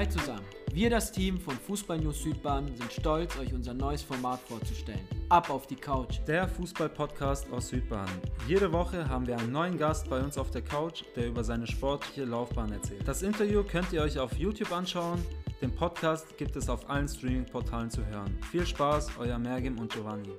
Hi zusammen. Wir, das Team von Fußball News Südbahn, sind stolz, euch unser neues Format vorzustellen. Ab auf die Couch. Der Fußball-Podcast aus Südbahn. Jede Woche haben wir einen neuen Gast bei uns auf der Couch, der über seine sportliche Laufbahn erzählt. Das Interview könnt ihr euch auf YouTube anschauen. Den Podcast gibt es auf allen Streaming-Portalen zu hören. Viel Spaß, euer Mergim und Giovanni.